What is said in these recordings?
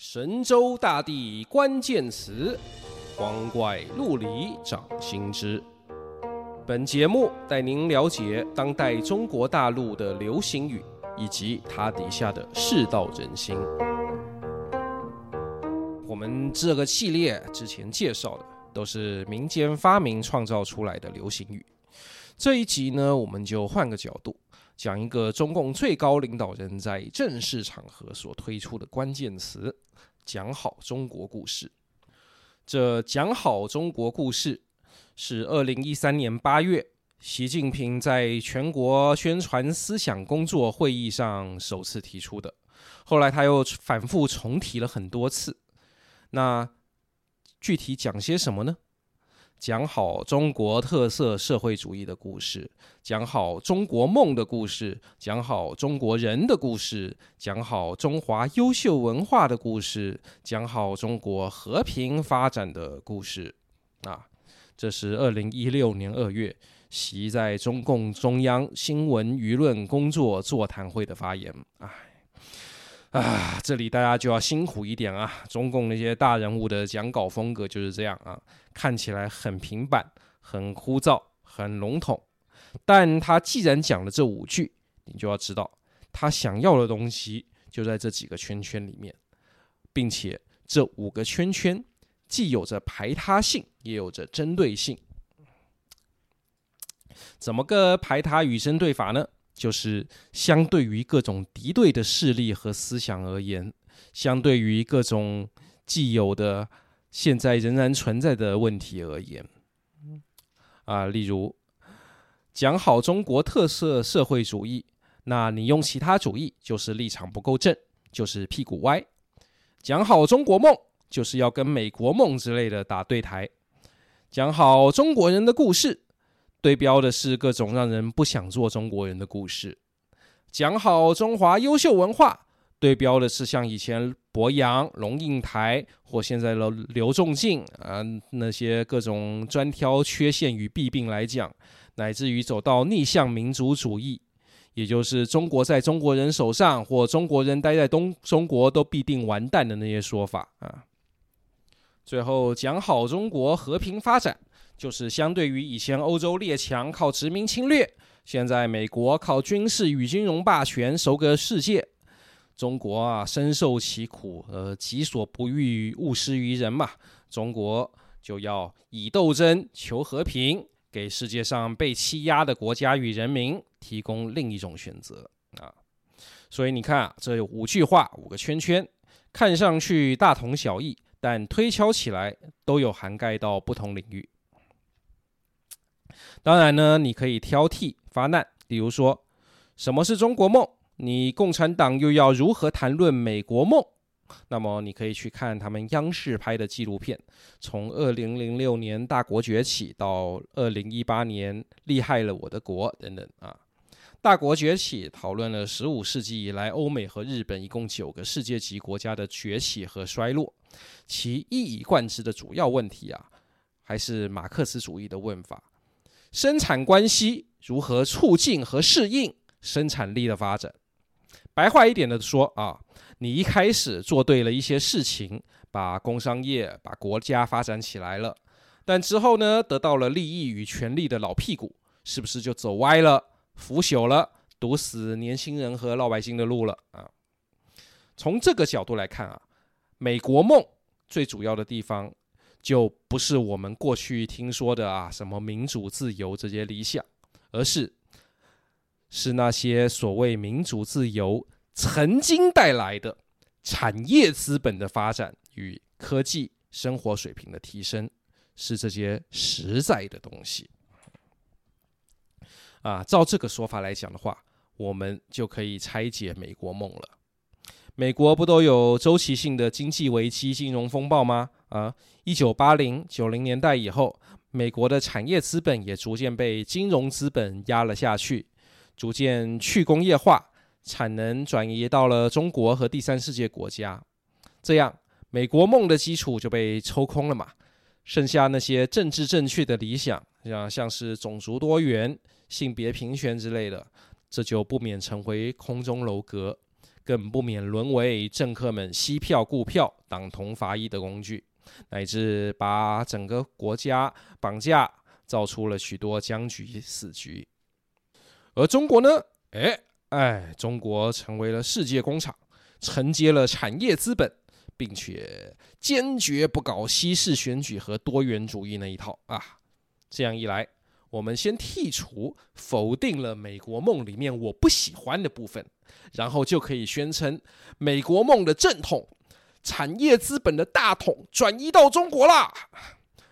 神州大地关键词，光怪陆离掌心之。本节目带您了解当代中国大陆的流行语，以及它底下的世道人心。我们这个系列之前介绍的都是民间发明创造出来的流行语，这一集呢，我们就换个角度，讲一个中共最高领导人在正式场合所推出的关键词。讲好中国故事，这讲好中国故事是二零一三年八月，习近平在全国宣传思想工作会议上首次提出的。后来他又反复重提了很多次。那具体讲些什么呢？讲好中国特色社会主义的故事，讲好中国梦的故事，讲好中国人的故事，讲好中华优秀文化的故事，讲好中国和平发展的故事。啊，这是二零一六年二月习在中共中央新闻舆论工作座谈会的发言。哎，啊，这里大家就要辛苦一点啊！中共那些大人物的讲稿风格就是这样啊。看起来很平板、很枯燥、很笼统，但他既然讲了这五句，你就要知道他想要的东西就在这几个圈圈里面，并且这五个圈圈既有着排他性，也有着针对性。怎么个排他与针对法呢？就是相对于各种敌对的势力和思想而言，相对于各种既有的。现在仍然存在的问题而言，啊，例如讲好中国特色社会主义，那你用其他主义就是立场不够正，就是屁股歪；讲好中国梦，就是要跟美国梦之类的打对台；讲好中国人的故事，对标的是各种让人不想做中国人的故事；讲好中华优秀文化。对标的是像以前博洋、龙应台或现在的刘仲敬啊，那些各种专挑缺陷与弊病来讲，乃至于走到逆向民族主义，也就是中国在中国人手上或中国人待在东中国都必定完蛋的那些说法啊。最后讲好中国和平发展，就是相对于以前欧洲列强靠殖民侵略，现在美国靠军事与金融霸权收割世界。中国啊，深受其苦，呃，己所不欲，勿施于人嘛。中国就要以斗争求和平，给世界上被欺压的国家与人民提供另一种选择啊。所以你看啊，这五句话，五个圈圈，看上去大同小异，但推敲起来都有涵盖到不同领域。当然呢，你可以挑剔发难，比如说，什么是中国梦？你共产党又要如何谈论美国梦？那么你可以去看他们央视拍的纪录片，从二零零六年大国崛起到二零一八年厉害了我的国等等啊。大国崛起讨论了十五世纪以来欧美和日本一共九个世界级国家的崛起和衰落，其一以贯之的主要问题啊，还是马克思主义的问法：生产关系如何促进和适应生产力的发展？白话一点的说啊，你一开始做对了一些事情，把工商业、把国家发展起来了，但之后呢，得到了利益与权力的老屁股，是不是就走歪了、腐朽了，堵死年轻人和老百姓的路了啊？从这个角度来看啊，美国梦最主要的地方，就不是我们过去听说的啊什么民主自由这些理想，而是。是那些所谓民主自由曾经带来的产业资本的发展与科技生活水平的提升，是这些实在的东西。啊，照这个说法来讲的话，我们就可以拆解美国梦了。美国不都有周期性的经济危机、金融风暴吗？啊，一九八零九零年代以后，美国的产业资本也逐渐被金融资本压了下去。逐渐去工业化，产能转移到了中国和第三世界国家，这样美国梦的基础就被抽空了嘛。剩下那些政治正确的理想，像像是种族多元、性别平权之类的，这就不免成为空中楼阁，更不免沦为政客们吸票雇票、党同伐异的工具，乃至把整个国家绑架，造出了许多僵局死局。而中国呢？哎哎，中国成为了世界工厂，承接了产业资本，并且坚决不搞西式选举和多元主义那一套啊！这样一来，我们先剔除、否定了美国梦里面我不喜欢的部分，然后就可以宣称美国梦的正统、产业资本的大统转移到中国啦。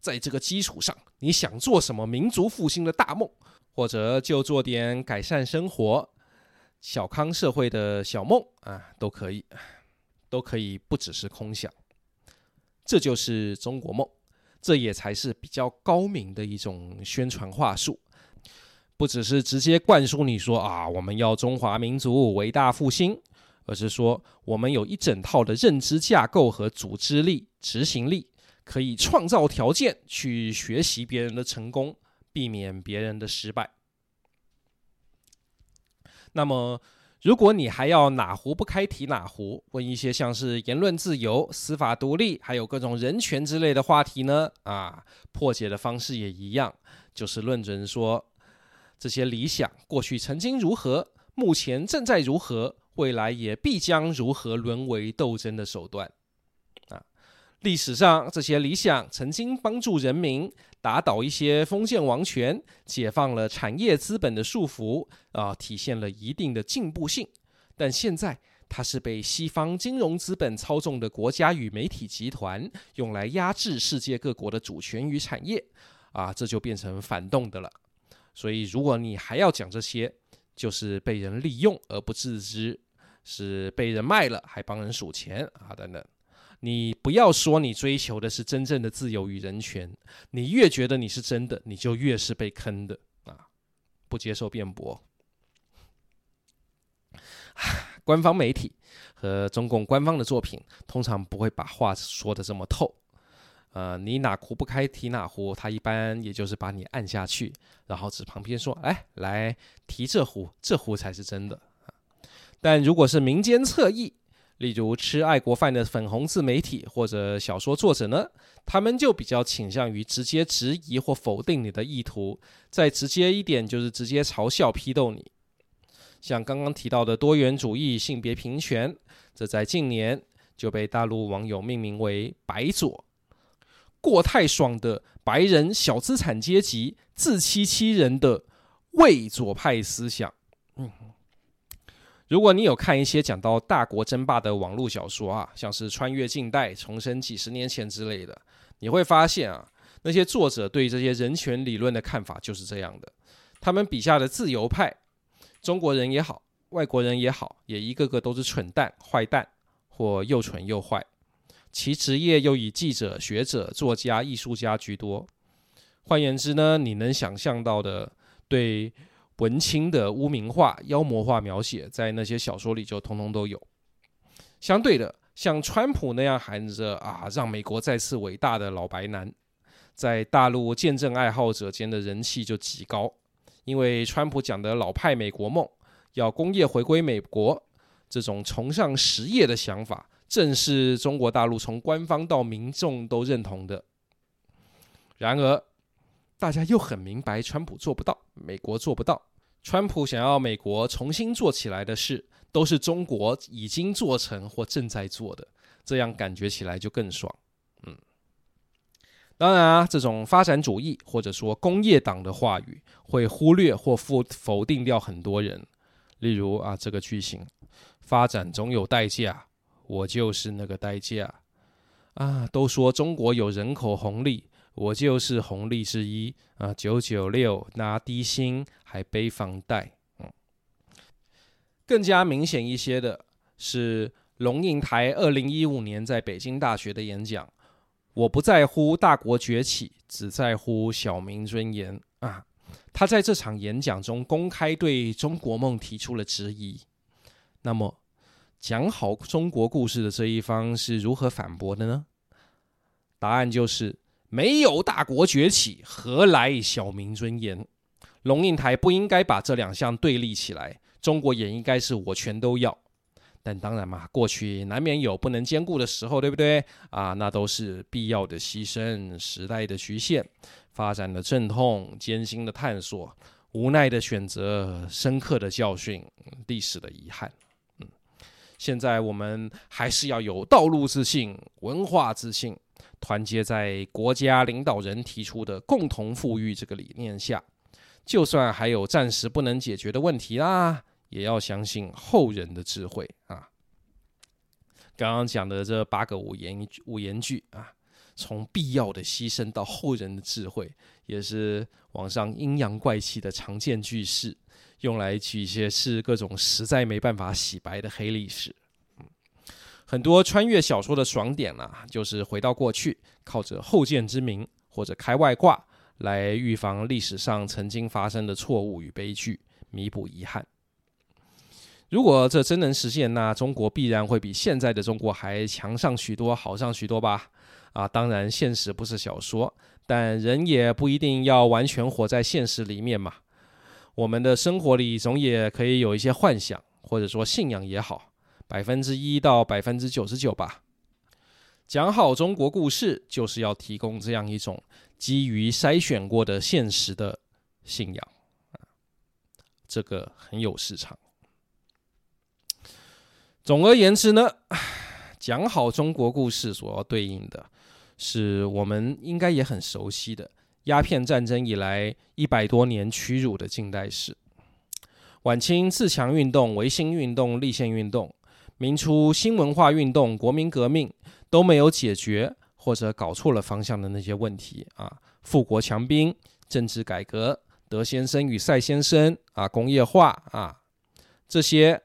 在这个基础上，你想做什么民族复兴的大梦，或者就做点改善生活、小康社会的小梦啊，都可以，都可以，不只是空想。这就是中国梦。这也才是比较高明的一种宣传话术，不只是直接灌输你说啊，我们要中华民族伟大复兴，而是说我们有一整套的认知架构和组织力、执行力，可以创造条件去学习别人的成功，避免别人的失败。那么。如果你还要哪壶不开提哪壶，问一些像是言论自由、司法独立，还有各种人权之类的话题呢？啊，破解的方式也一样，就是论证说这些理想过去曾经如何，目前正在如何，未来也必将如何沦为斗争的手段。历史上这些理想曾经帮助人民。打倒一些封建王权，解放了产业资本的束缚啊，体现了一定的进步性。但现在，它是被西方金融资本操纵的国家与媒体集团用来压制世界各国的主权与产业啊，这就变成反动的了。所以，如果你还要讲这些，就是被人利用而不自知，是被人卖了还帮人数钱啊等等。你不要说你追求的是真正的自由与人权，你越觉得你是真的，你就越是被坑的啊！不接受辩驳。官方媒体和中共官方的作品通常不会把话说得这么透。呃，你哪壶不开提哪壶，他一般也就是把你按下去，然后指旁边说：“哎，来提这壶，这壶才是真的。”但如果是民间侧翼，例如吃爱国饭的粉红自媒体或者小说作者呢，他们就比较倾向于直接质疑或否定你的意图，再直接一点就是直接嘲笑批斗你。像刚刚提到的多元主义、性别平权，这在近年就被大陆网友命名为“白左”，过太爽的白人小资产阶级自欺欺人的伪左派思想。嗯。如果你有看一些讲到大国争霸的网络小说啊，像是穿越近代、重生几十年前之类的，你会发现啊，那些作者对这些人权理论的看法就是这样的。他们笔下的自由派，中国人也好，外国人也好，也一个个都是蠢蛋、坏蛋，或又蠢又坏。其职业又以记者、学者、作家、艺术家居多。换言之呢，你能想象到的对。文青的污名化、妖魔化描写，在那些小说里就通通都有。相对的，像川普那样喊着“啊，让美国再次伟大”的老白男，在大陆见证爱好者间的人气就极高。因为川普讲的老派美国梦，要工业回归美国，这种崇尚实业的想法，正是中国大陆从官方到民众都认同的。然而，大家又很明白，川普做不到，美国做不到。川普想要美国重新做起来的事，都是中国已经做成或正在做的，这样感觉起来就更爽。嗯，当然啊，这种发展主义或者说工业党的话语，会忽略或否否定掉很多人。例如啊，这个句型：发展总有代价，我就是那个代价。啊，都说中国有人口红利。我就是红利之一啊！九九六拿低薪还背房贷，嗯。更加明显一些的是龙应台二零一五年在北京大学的演讲。我不在乎大国崛起，只在乎小民尊严啊！他在这场演讲中公开对中国梦提出了质疑。那么，讲好中国故事的这一方是如何反驳的呢？答案就是。没有大国崛起，何来小民尊严？龙应台不应该把这两项对立起来。中国也应该是我全都要。但当然嘛，过去难免有不能兼顾的时候，对不对？啊，那都是必要的牺牲，时代的局限，发展的阵痛，艰辛的探索，无奈的选择，深刻的教训，历史的遗憾。嗯，现在我们还是要有道路自信，文化自信，团结在国家领导人提出的共同富裕这个理念下，就算还有暂时不能解决的问题啦。也要相信后人的智慧啊！刚刚讲的这八个五言五言句啊，从必要的牺牲到后人的智慧，也是网上阴阳怪气的常见句式，用来举一些是各种实在没办法洗白的黑历史。很多穿越小说的爽点啊，就是回到过去，靠着后见之明或者开外挂来预防历史上曾经发生的错误与悲剧，弥补遗憾。如果这真能实现，那中国必然会比现在的中国还强上许多，好上许多吧？啊，当然，现实不是小说，但人也不一定要完全活在现实里面嘛。我们的生活里总也可以有一些幻想，或者说信仰也好，百分之一到百分之九十九吧。讲好中国故事，就是要提供这样一种基于筛选过的现实的信仰，这个很有市场。总而言之呢，讲好中国故事所要对应的，是我们应该也很熟悉的鸦片战争以来一百多年屈辱的近代史。晚清自强运动、维新运动、立宪运动，明初新文化运动、国民革命都没有解决或者搞错了方向的那些问题啊，富国强兵、政治改革、德先生与赛先生啊、工业化啊这些。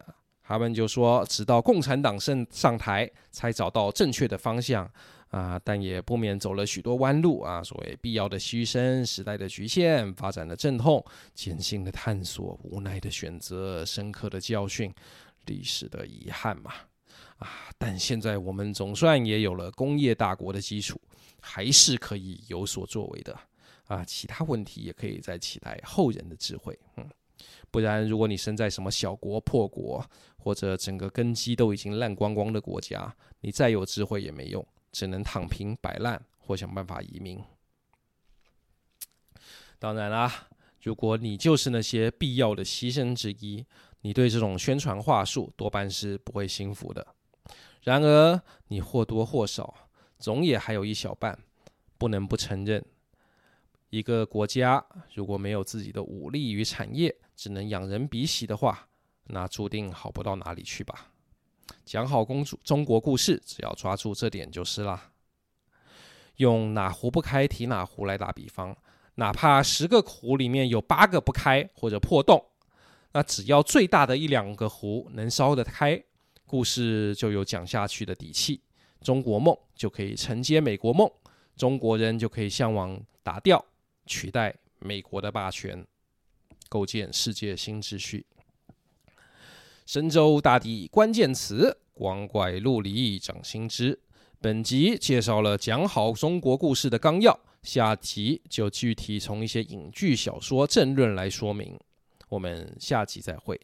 他们就说，直到共产党上上台，才找到正确的方向啊，但也不免走了许多弯路啊。所谓必要的牺牲、时代的局限、发展的阵痛、艰辛的探索、无奈的选择、深刻的教训、历史的遗憾嘛啊。但现在我们总算也有了工业大国的基础，还是可以有所作为的啊。其他问题也可以再期待后人的智慧，嗯。不然，如果你身在什么小国破国，或者整个根基都已经烂光光的国家，你再有智慧也没用，只能躺平摆烂或想办法移民。当然啦，如果你就是那些必要的牺牲之一，你对这种宣传话术多半是不会心服的。然而，你或多或少总也还有一小半不能不承认。一个国家如果没有自己的武力与产业，只能仰人鼻息的话，那注定好不到哪里去吧。讲好公主中国故事，只要抓住这点就是啦。用哪壶不开提哪壶来打比方，哪怕十个壶里面有八个不开或者破洞，那只要最大的一两个壶能烧得开，故事就有讲下去的底气，中国梦就可以承接美国梦，中国人就可以向往打掉。取代美国的霸权，构建世界新秩序。神州大地关键词，光怪陆离掌心之。本集介绍了讲好中国故事的纲要，下集就具体从一些影剧小说政论来说明。我们下期再会。